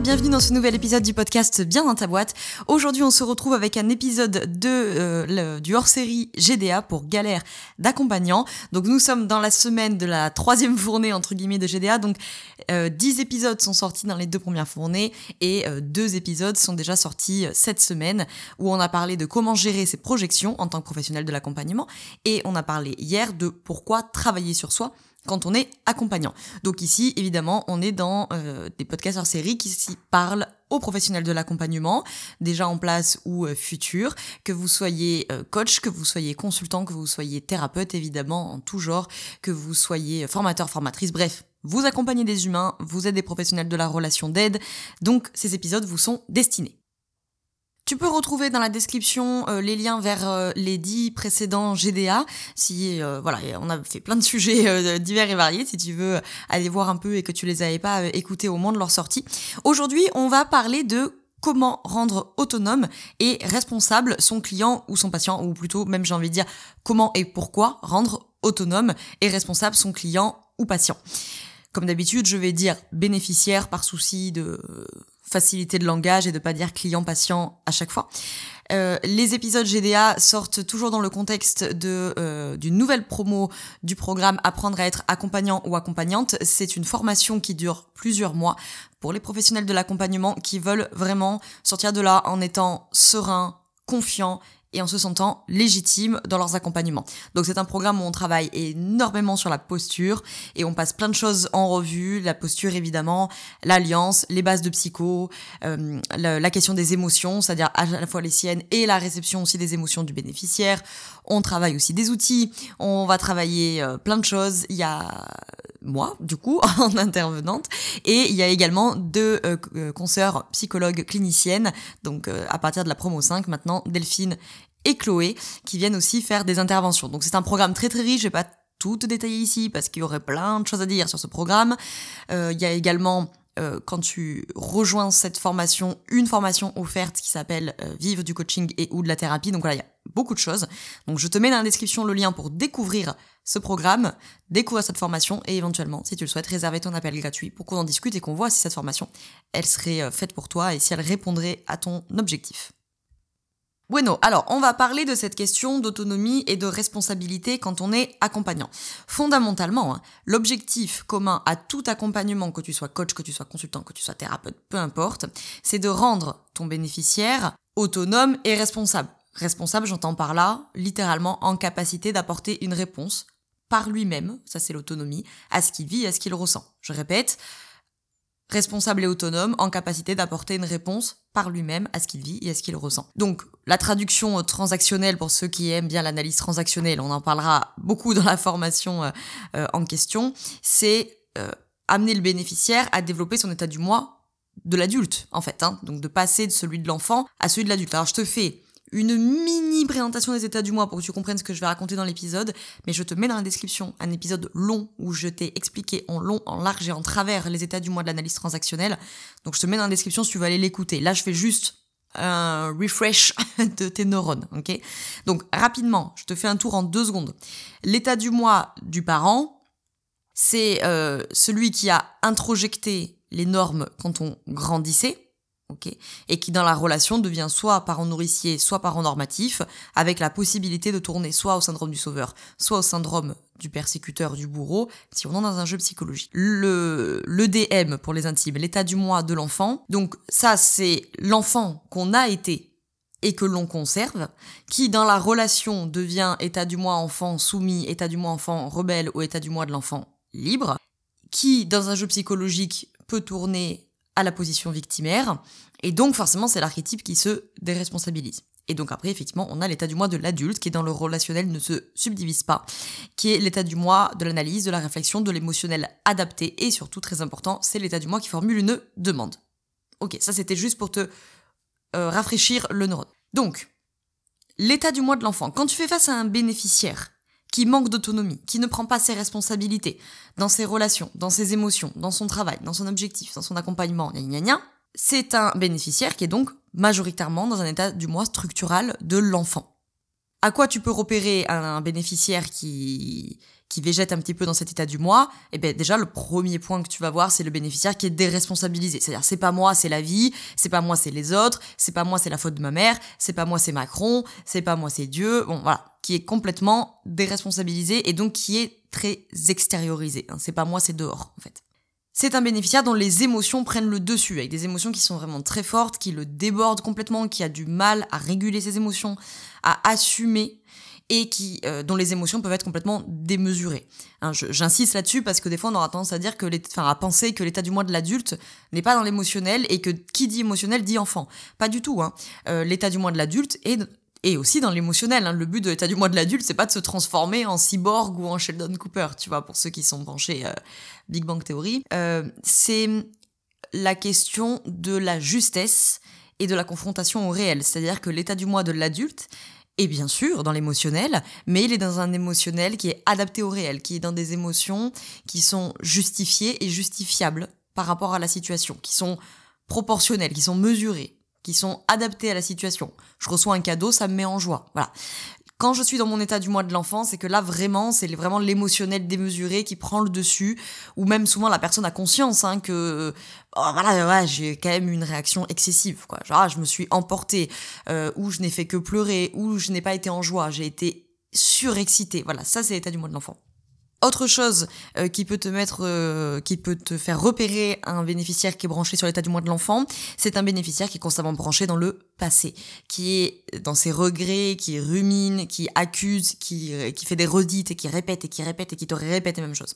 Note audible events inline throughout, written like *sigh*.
Bienvenue dans ce nouvel épisode du podcast Bien dans ta boîte. Aujourd'hui, on se retrouve avec un épisode de euh, du hors-série GDA pour galère d'accompagnant. Donc nous sommes dans la semaine de la troisième fournée entre guillemets de GDA. Donc euh, 10 épisodes sont sortis dans les deux premières fournées et euh, deux épisodes sont déjà sortis euh, cette semaine où on a parlé de comment gérer ses projections en tant que professionnel de l'accompagnement et on a parlé hier de pourquoi travailler sur soi quand on est accompagnant. Donc ici, évidemment, on est dans euh, des podcasts hors série qui s'y parlent aux professionnels de l'accompagnement, déjà en place ou euh, futurs, que vous soyez euh, coach, que vous soyez consultant, que vous soyez thérapeute, évidemment, en tout genre, que vous soyez formateur, formatrice, bref. Vous accompagnez des humains, vous êtes des professionnels de la relation d'aide, donc ces épisodes vous sont destinés. Tu peux retrouver dans la description euh, les liens vers euh, les dix précédents GDA. Si euh, voilà, on a fait plein de *laughs* sujets divers et variés. Si tu veux aller voir un peu et que tu les avais pas écoutés au moment de leur sortie. Aujourd'hui, on va parler de comment rendre autonome et responsable son client ou son patient, ou plutôt même j'ai envie de dire comment et pourquoi rendre autonome et responsable son client ou patient. Comme d'habitude, je vais dire bénéficiaire par souci de facilité de langage et de pas dire client-patient à chaque fois. Euh, les épisodes GDA sortent toujours dans le contexte de euh, d'une nouvelle promo du programme Apprendre à être accompagnant ou accompagnante. C'est une formation qui dure plusieurs mois pour les professionnels de l'accompagnement qui veulent vraiment sortir de là en étant serein, confiant et en se sentant légitimes dans leurs accompagnements. Donc c'est un programme où on travaille énormément sur la posture et on passe plein de choses en revue, la posture évidemment, l'alliance, les bases de psycho, euh, la, question des émotions, c'est-à-dire à la fois les siennes et la réception aussi des émotions du bénéficiaire. On travaille aussi des outils, on va travailler euh, plein de choses. Il y a moi, du coup, *laughs* en intervenante. Et il y a également deux euh, euh consoeurs psychologues cliniciennes, donc euh, à partir de la promo 5 maintenant, Delphine et Chloé, qui viennent aussi faire des interventions. Donc c'est un programme très très riche, je vais pas tout détailler ici parce qu'il y aurait plein de choses à dire sur ce programme. Euh, il y a également euh, quand tu rejoins cette formation, une formation offerte qui s'appelle euh, Vivre du coaching et ou de la thérapie. Donc voilà, beaucoup de choses. Donc je te mets dans la description le lien pour découvrir ce programme, découvrir cette formation et éventuellement, si tu le souhaites, réserver ton appel gratuit pour qu'on en discute et qu'on voit si cette formation, elle serait euh, faite pour toi et si elle répondrait à ton objectif. Bueno, alors on va parler de cette question d'autonomie et de responsabilité quand on est accompagnant. Fondamentalement, hein, l'objectif commun à tout accompagnement, que tu sois coach, que tu sois consultant, que tu sois thérapeute, peu importe, c'est de rendre ton bénéficiaire autonome et responsable. Responsable, j'entends par là, littéralement en capacité d'apporter une réponse par lui-même, ça c'est l'autonomie, à ce qu'il vit, à ce qu'il ressent. Je répète, responsable et autonome, en capacité d'apporter une réponse par lui-même à ce qu'il vit et à ce qu'il ressent. Donc la traduction euh, transactionnelle, pour ceux qui aiment bien l'analyse transactionnelle, on en parlera beaucoup dans la formation euh, euh, en question, c'est amener le bénéficiaire à développer son état du moi de l'adulte, en fait. Hein. donc de passer de celui de l'enfant à celui de l'adulte. Alors je te fais une mini présentation des états du mois pour que tu comprennes ce que je vais raconter dans l'épisode, mais je te mets dans la description un épisode long où je t'ai expliqué en long, en large et en travers les états du mois de l'analyse transactionnelle. Donc je te mets dans la description si tu veux aller l'écouter. Là, je fais juste un refresh *laughs* de tes neurones, ok? Donc rapidement, je te fais un tour en deux secondes. L'état du mois du parent, c'est euh, celui qui a introjecté les normes quand on grandissait, et qui dans la relation devient soit parent nourricier, soit parent normatif, avec la possibilité de tourner soit au syndrome du sauveur, soit au syndrome du persécuteur, du bourreau, si on est dans un jeu psychologique. Le, le DM pour les intimes, l'état du moi de l'enfant. Donc ça, c'est l'enfant qu'on a été et que l'on conserve, qui dans la relation devient état du moi enfant soumis, état du moi enfant rebelle ou état du moi de l'enfant libre, qui dans un jeu psychologique peut tourner à la position victimaire, et donc forcément c'est l'archétype qui se déresponsabilise. Et donc après, effectivement, on a l'état du moi de l'adulte qui, dans le relationnel, ne se subdivise pas, qui est l'état du moi de l'analyse, de la réflexion, de l'émotionnel adapté, et surtout, très important, c'est l'état du moi qui formule une demande. Ok, ça c'était juste pour te euh, rafraîchir le neurone. Donc, l'état du moi de l'enfant. Quand tu fais face à un bénéficiaire qui manque d'autonomie, qui ne prend pas ses responsabilités dans ses relations, dans ses émotions, dans son travail, dans son objectif, dans son accompagnement, gna gna c'est un bénéficiaire qui est donc majoritairement dans un état du moins structural de l'enfant. À quoi tu peux repérer un bénéficiaire qui, qui végète un petit peu dans cet état du moi Eh bien déjà le premier point que tu vas voir c'est le bénéficiaire qui est déresponsabilisé. C'est-à-dire c'est pas moi c'est la vie, c'est pas moi c'est les autres, c'est pas moi c'est la faute de ma mère, c'est pas moi c'est Macron, c'est pas moi c'est Dieu. Bon voilà, qui est complètement déresponsabilisé et donc qui est très extériorisé. Hein. C'est pas moi c'est dehors en fait. C'est un bénéficiaire dont les émotions prennent le dessus, avec des émotions qui sont vraiment très fortes, qui le débordent complètement, qui a du mal à réguler ses émotions, à assumer et qui euh, dont les émotions peuvent être complètement démesurées. Hein, J'insiste là-dessus parce que des fois on aura tendance à dire que, enfin à penser que l'état du moi de l'adulte n'est pas dans l'émotionnel et que qui dit émotionnel dit enfant. Pas du tout. Hein. Euh, l'état du moi de l'adulte est et aussi dans l'émotionnel. Hein. Le but de l'état du moi de l'adulte, c'est pas de se transformer en cyborg ou en Sheldon Cooper, tu vois, pour ceux qui sont branchés euh, Big Bang Theory. Euh, c'est la question de la justesse et de la confrontation au réel. C'est-à-dire que l'état du moi de l'adulte est bien sûr dans l'émotionnel, mais il est dans un émotionnel qui est adapté au réel, qui est dans des émotions qui sont justifiées et justifiables par rapport à la situation, qui sont proportionnelles, qui sont mesurées qui sont adaptés à la situation. Je reçois un cadeau, ça me met en joie. Voilà. Quand je suis dans mon état du mois de l'enfant, c'est que là vraiment, c'est vraiment l'émotionnel démesuré qui prend le dessus, ou même souvent la personne a conscience hein, que oh, voilà, j'ai quand même une réaction excessive, quoi. Genre, ah, je me suis emportée, euh, ou je n'ai fait que pleurer, ou je n'ai pas été en joie, j'ai été surexcitée. Voilà, ça c'est l'état du mois de l'enfant. Autre chose euh, qui peut te mettre, euh, qui peut te faire repérer un bénéficiaire qui est branché sur l'état du moi de l'enfant, c'est un bénéficiaire qui est constamment branché dans le passé, qui est dans ses regrets, qui rumine, qui accuse, qui, euh, fait des redites et qui répète et qui répète et qui te répète les mêmes choses.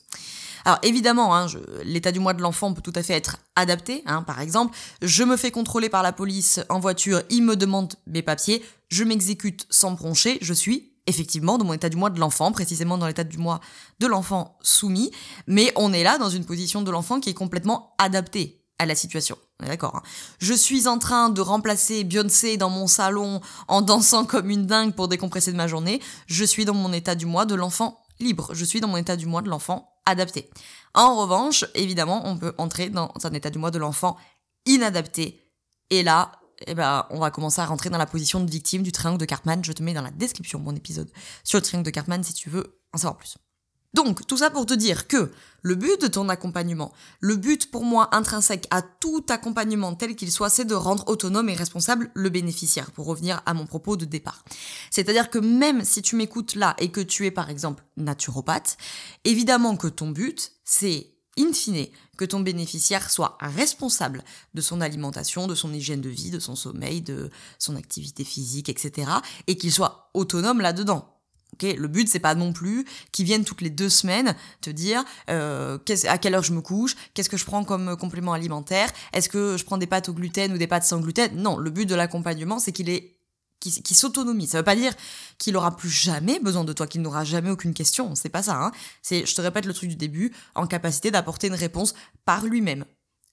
Alors évidemment, hein, l'état du moi de l'enfant peut tout à fait être adapté. Hein, par exemple, je me fais contrôler par la police en voiture, il me demande mes papiers, je m'exécute sans broncher, je suis effectivement dans mon état du moi de l'enfant, précisément dans l'état du moi de l'enfant soumis, mais on est là dans une position de l'enfant qui est complètement adaptée à la situation. D'accord. Hein. Je suis en train de remplacer Beyoncé dans mon salon en dansant comme une dingue pour décompresser de ma journée. Je suis dans mon état du moi de l'enfant libre. Je suis dans mon état du moi de l'enfant adapté. En revanche, évidemment, on peut entrer dans un état du moi de l'enfant inadapté. Et là, eh ben, on va commencer à rentrer dans la position de victime du triangle de Cartman. Je te mets dans la description mon épisode sur le triangle de Cartman si tu veux en savoir plus. Donc, tout ça pour te dire que le but de ton accompagnement, le but pour moi intrinsèque à tout accompagnement tel qu'il soit, c'est de rendre autonome et responsable le bénéficiaire, pour revenir à mon propos de départ. C'est-à-dire que même si tu m'écoutes là et que tu es par exemple naturopathe, évidemment que ton but, c'est in fine, que ton bénéficiaire soit responsable de son alimentation, de son hygiène de vie, de son sommeil, de son activité physique, etc. et qu'il soit autonome là-dedans. Okay le but c'est pas non plus qu'il vienne toutes les deux semaines te dire euh, à quelle heure je me couche, qu'est-ce que je prends comme complément alimentaire, est-ce que je prends des pâtes au gluten ou des pâtes sans gluten? Non, le but de l'accompagnement c'est qu'il est qui, qui s'autonomise. Ça veut pas dire qu'il aura plus jamais besoin de toi, qu'il n'aura jamais aucune question. C'est pas ça. Hein. C'est, je te répète le truc du début, en capacité d'apporter une réponse par lui-même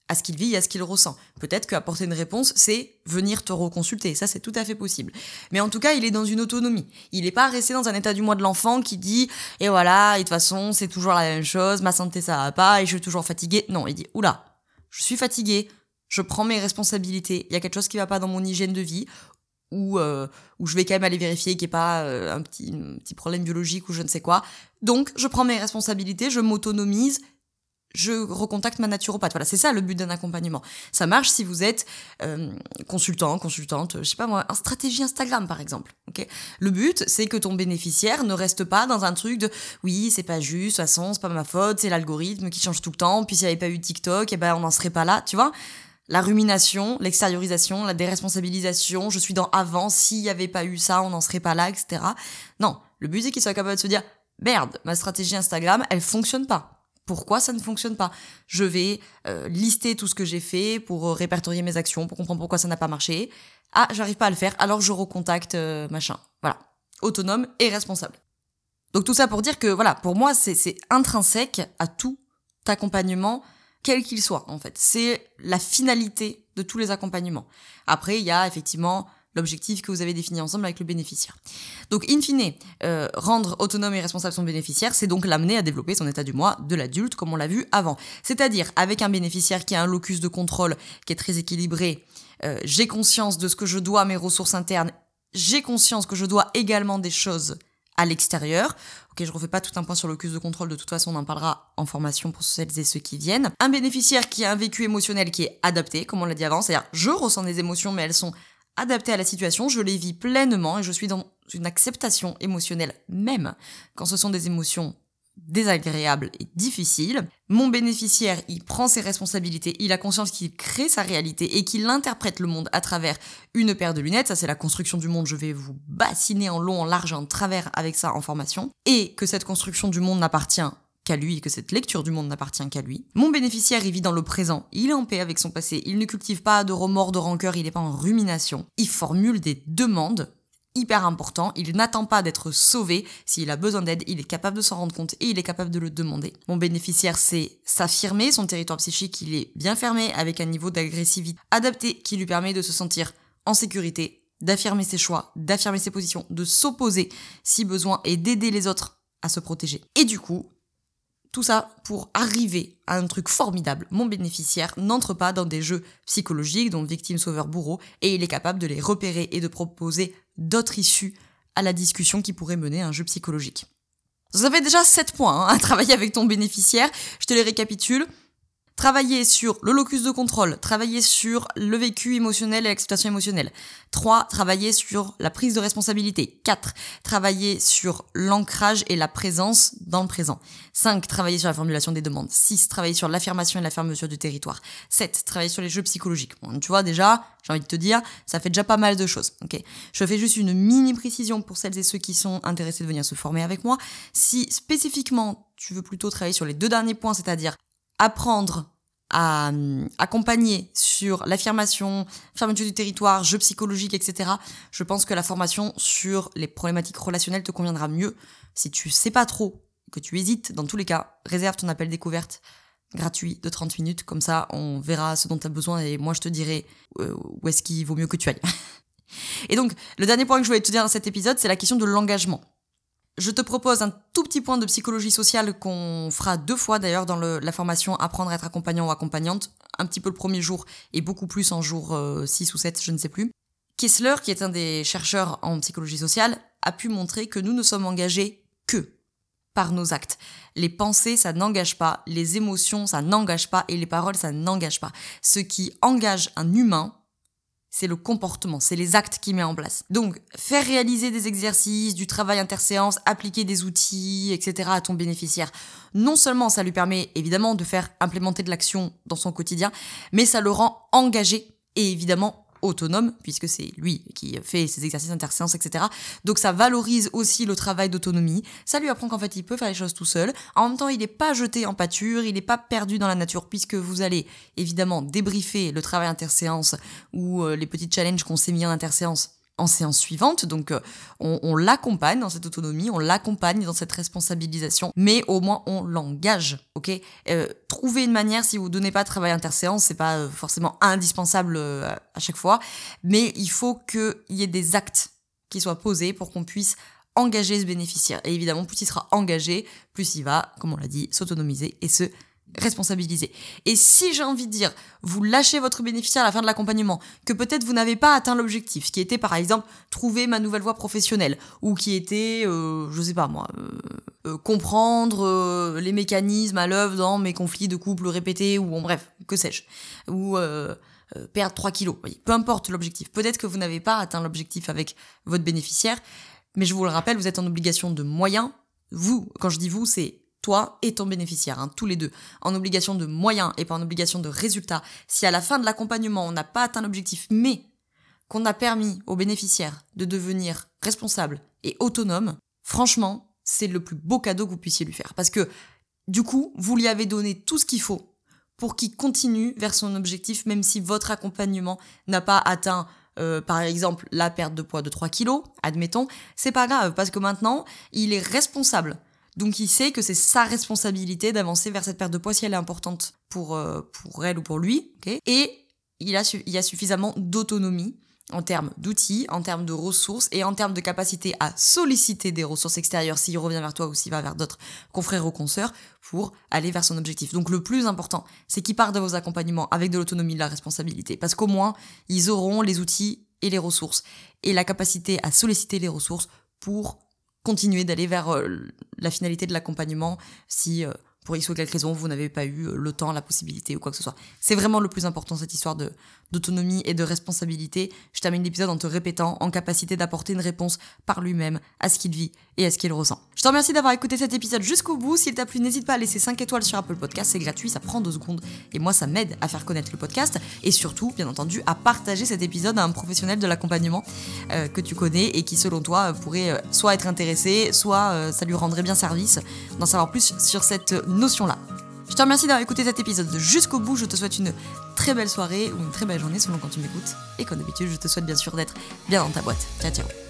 à ce qu'il vit et à ce qu'il ressent. Peut-être qu'apporter une réponse, c'est venir te reconsulter. Ça, c'est tout à fait possible. Mais en tout cas, il est dans une autonomie. Il n'est pas resté dans un état du moi de l'enfant qui dit, et voilà, et de toute façon, c'est toujours la même chose, ma santé, ça va pas, et je suis toujours fatigué. Non, il dit, oula, je suis fatigué, je prends mes responsabilités, il y a quelque chose qui va pas dans mon hygiène de vie, ou euh, où je vais quand même aller vérifier qu'il n'y ait pas euh, un, petit, petit problème biologique ou je ne sais quoi. Donc, je prends mes responsabilités, je m'autonomise, je recontacte ma naturopathe. Voilà, c'est ça le but d'un accompagnement. Ça marche si vous êtes euh, consultant, consultante, je sais pas moi, en stratégie Instagram par exemple. Ok? Le but, c'est que ton bénéficiaire ne reste pas dans un truc de oui, c'est pas juste, de toute façon, c'est pas ma faute, c'est l'algorithme qui change tout le temps. Puis s'il n'y avait pas eu TikTok, eh ben on n'en serait pas là, tu vois? La rumination, l'extériorisation, la déresponsabilisation, je suis dans avant, s'il n'y avait pas eu ça, on n'en serait pas là, etc. Non, le but c'est qu'il soit capable de se dire, merde, ma stratégie Instagram, elle fonctionne pas. Pourquoi ça ne fonctionne pas? Je vais euh, lister tout ce que j'ai fait pour euh, répertorier mes actions, pour comprendre pourquoi ça n'a pas marché. Ah, j'arrive pas à le faire, alors je recontacte euh, machin. Voilà, autonome et responsable. Donc tout ça pour dire que voilà, pour moi c'est intrinsèque à tout accompagnement quel qu'il soit, en fait. C'est la finalité de tous les accompagnements. Après, il y a effectivement l'objectif que vous avez défini ensemble avec le bénéficiaire. Donc, in fine, euh, rendre autonome et responsable son bénéficiaire, c'est donc l'amener à développer son état du moi de l'adulte, comme on l'a vu avant. C'est-à-dire, avec un bénéficiaire qui a un locus de contrôle qui est très équilibré, euh, j'ai conscience de ce que je dois à mes ressources internes, j'ai conscience que je dois également des choses à l'extérieur. Ok, je refais pas tout un point sur locus de contrôle, de toute façon on en parlera en formation pour celles et ceux qui viennent. Un bénéficiaire qui a un vécu émotionnel qui est adapté, comme on l'a dit avant, c'est-à-dire je ressens des émotions mais elles sont adaptées à la situation, je les vis pleinement et je suis dans une acceptation émotionnelle même quand ce sont des émotions désagréable et difficile. Mon bénéficiaire, il prend ses responsabilités, il a conscience qu'il crée sa réalité et qu'il interprète le monde à travers une paire de lunettes. Ça, c'est la construction du monde. Je vais vous bassiner en long, en large en travers avec ça en formation. Et que cette construction du monde n'appartient qu'à lui et que cette lecture du monde n'appartient qu'à lui. Mon bénéficiaire, il vit dans le présent, il est en paix avec son passé, il ne cultive pas de remords, de rancœur, il n'est pas en rumination. Il formule des demandes hyper important. Il n'attend pas d'être sauvé. S'il a besoin d'aide, il est capable de s'en rendre compte et il est capable de le demander. Mon bénéficiaire, c'est s'affirmer. Son territoire psychique, il est bien fermé avec un niveau d'agressivité adapté qui lui permet de se sentir en sécurité, d'affirmer ses choix, d'affirmer ses positions, de s'opposer si besoin et d'aider les autres à se protéger. Et du coup, tout ça pour arriver à un truc formidable. Mon bénéficiaire n'entre pas dans des jeux psychologiques, dont victime, sauveur, bourreau, et il est capable de les repérer et de proposer d'autres issues à la discussion qui pourrait mener à un jeu psychologique. Ça fait déjà 7 points hein, à travailler avec ton bénéficiaire. Je te les récapitule. Travailler sur le locus de contrôle, travailler sur le vécu émotionnel et l'acceptation émotionnelle. 3. Travailler sur la prise de responsabilité. 4. Travailler sur l'ancrage et la présence dans le présent. 5. Travailler sur la formulation des demandes. 6. Travailler sur l'affirmation et la fermeture du territoire. 7. Travailler sur les jeux psychologiques. Bon, tu vois déjà, j'ai envie de te dire, ça fait déjà pas mal de choses. Ok, Je fais juste une mini précision pour celles et ceux qui sont intéressés de venir se former avec moi. Si spécifiquement tu veux plutôt travailler sur les deux derniers points, c'est-à-dire apprendre à euh, accompagner sur l'affirmation, fermeture du territoire, jeu psychologique, etc., je pense que la formation sur les problématiques relationnelles te conviendra mieux. Si tu sais pas trop, que tu hésites, dans tous les cas, réserve ton appel découverte gratuit de 30 minutes, comme ça on verra ce dont tu as besoin et moi je te dirai euh, où est-ce qu'il vaut mieux que tu ailles. *laughs* et donc, le dernier point que je voulais te dire dans cet épisode, c'est la question de l'engagement. Je te propose un tout petit point de psychologie sociale qu'on fera deux fois d'ailleurs dans la formation Apprendre à être accompagnant ou accompagnante, un petit peu le premier jour et beaucoup plus en jour 6 euh, ou 7, je ne sais plus. Kessler, qui est un des chercheurs en psychologie sociale, a pu montrer que nous ne sommes engagés que par nos actes. Les pensées, ça n'engage pas, les émotions, ça n'engage pas, et les paroles, ça n'engage pas. Ce qui engage un humain, c'est le comportement, c'est les actes qu'il met en place. Donc, faire réaliser des exercices, du travail interséance, appliquer des outils, etc. à ton bénéficiaire, non seulement ça lui permet évidemment de faire implémenter de l'action dans son quotidien, mais ça le rend engagé et évidemment autonome, puisque c'est lui qui fait ses exercices interséances, etc. Donc ça valorise aussi le travail d'autonomie, ça lui apprend qu'en fait il peut faire les choses tout seul, en même temps il n'est pas jeté en pâture, il n'est pas perdu dans la nature, puisque vous allez évidemment débriefer le travail interséance ou euh, les petits challenges qu'on s'est mis en interséance en séance suivante. Donc euh, on, l'accompagne dans cette autonomie, on l'accompagne dans cette responsabilisation, mais au moins on l'engage, ok? Euh, Trouvez une manière, si vous donnez pas de travail interséance, c'est pas euh, forcément indispensable à chaque fois, mais il faut qu'il y ait des actes qui soient posés pour qu'on puisse engager ce bénéficiaire. Et évidemment, plus il sera engagé, plus il va, comme on l'a dit, s'autonomiser et se responsabiliser. Et si j'ai envie de dire, vous lâchez votre bénéficiaire à la fin de l'accompagnement, que peut-être vous n'avez pas atteint l'objectif, qui était par exemple trouver ma nouvelle voie professionnelle, ou qui était, euh, je sais pas moi, euh, euh, comprendre les mécanismes à l'œuvre dans mes conflits de couple répétés, ou bon bref, que sais-je, ou perdre 3 kilos, peu importe l'objectif. Peut-être que vous n'avez pas atteint l'objectif avec votre bénéficiaire, mais je vous le rappelle, vous êtes en obligation de moyens. Vous, quand je dis vous, c'est toi et ton bénéficiaire, hein, tous les deux, en obligation de moyens et pas en obligation de résultats, si à la fin de l'accompagnement on n'a pas atteint l'objectif, mais qu'on a permis au bénéficiaire de devenir responsable et autonome, franchement, c'est le plus beau cadeau que vous puissiez lui faire. Parce que, du coup, vous lui avez donné tout ce qu'il faut pour qu'il continue vers son objectif, même si votre accompagnement n'a pas atteint euh, par exemple la perte de poids de 3 kilos, admettons, c'est pas grave parce que maintenant il est responsable donc il sait que c'est sa responsabilité d'avancer vers cette perte de poids si elle est importante pour, euh, pour elle ou pour lui. et il, a il y a suffisamment d'autonomie en termes d'outils, en termes de ressources et en termes de capacité à solliciter des ressources extérieures s'il revient vers toi ou s'il va vers d'autres confrères ou consoeurs pour aller vers son objectif. Donc le plus important, c'est qu'ils partent de vos accompagnements avec de l'autonomie, de la responsabilité, parce qu'au moins, ils auront les outils et les ressources et la capacité à solliciter les ressources pour continuer d'aller vers euh, la finalité de l'accompagnement si euh, pour X ou quelque raison, vous n'avez pas eu le temps, la possibilité ou quoi que ce soit. C'est vraiment le plus important, cette histoire d'autonomie et de responsabilité. Je termine l'épisode en te répétant en capacité d'apporter une réponse par lui-même à ce qu'il vit et à ce qu'il ressent. Je te remercie d'avoir écouté cet épisode jusqu'au bout. S'il t'a plu, n'hésite pas à laisser 5 étoiles sur Apple Podcast, c'est gratuit, ça prend 2 secondes et moi ça m'aide à faire connaître le podcast et surtout, bien entendu, à partager cet épisode à un professionnel de l'accompagnement euh, que tu connais et qui selon toi pourrait euh, soit être intéressé, soit euh, ça lui rendrait bien service d'en savoir plus sur cette notion-là. Je te remercie d'avoir écouté cet épisode jusqu'au bout. Je te souhaite une très belle soirée ou une très belle journée selon quand tu m'écoutes. Et comme d'habitude, je te souhaite bien sûr d'être bien dans ta boîte. Ciao ciao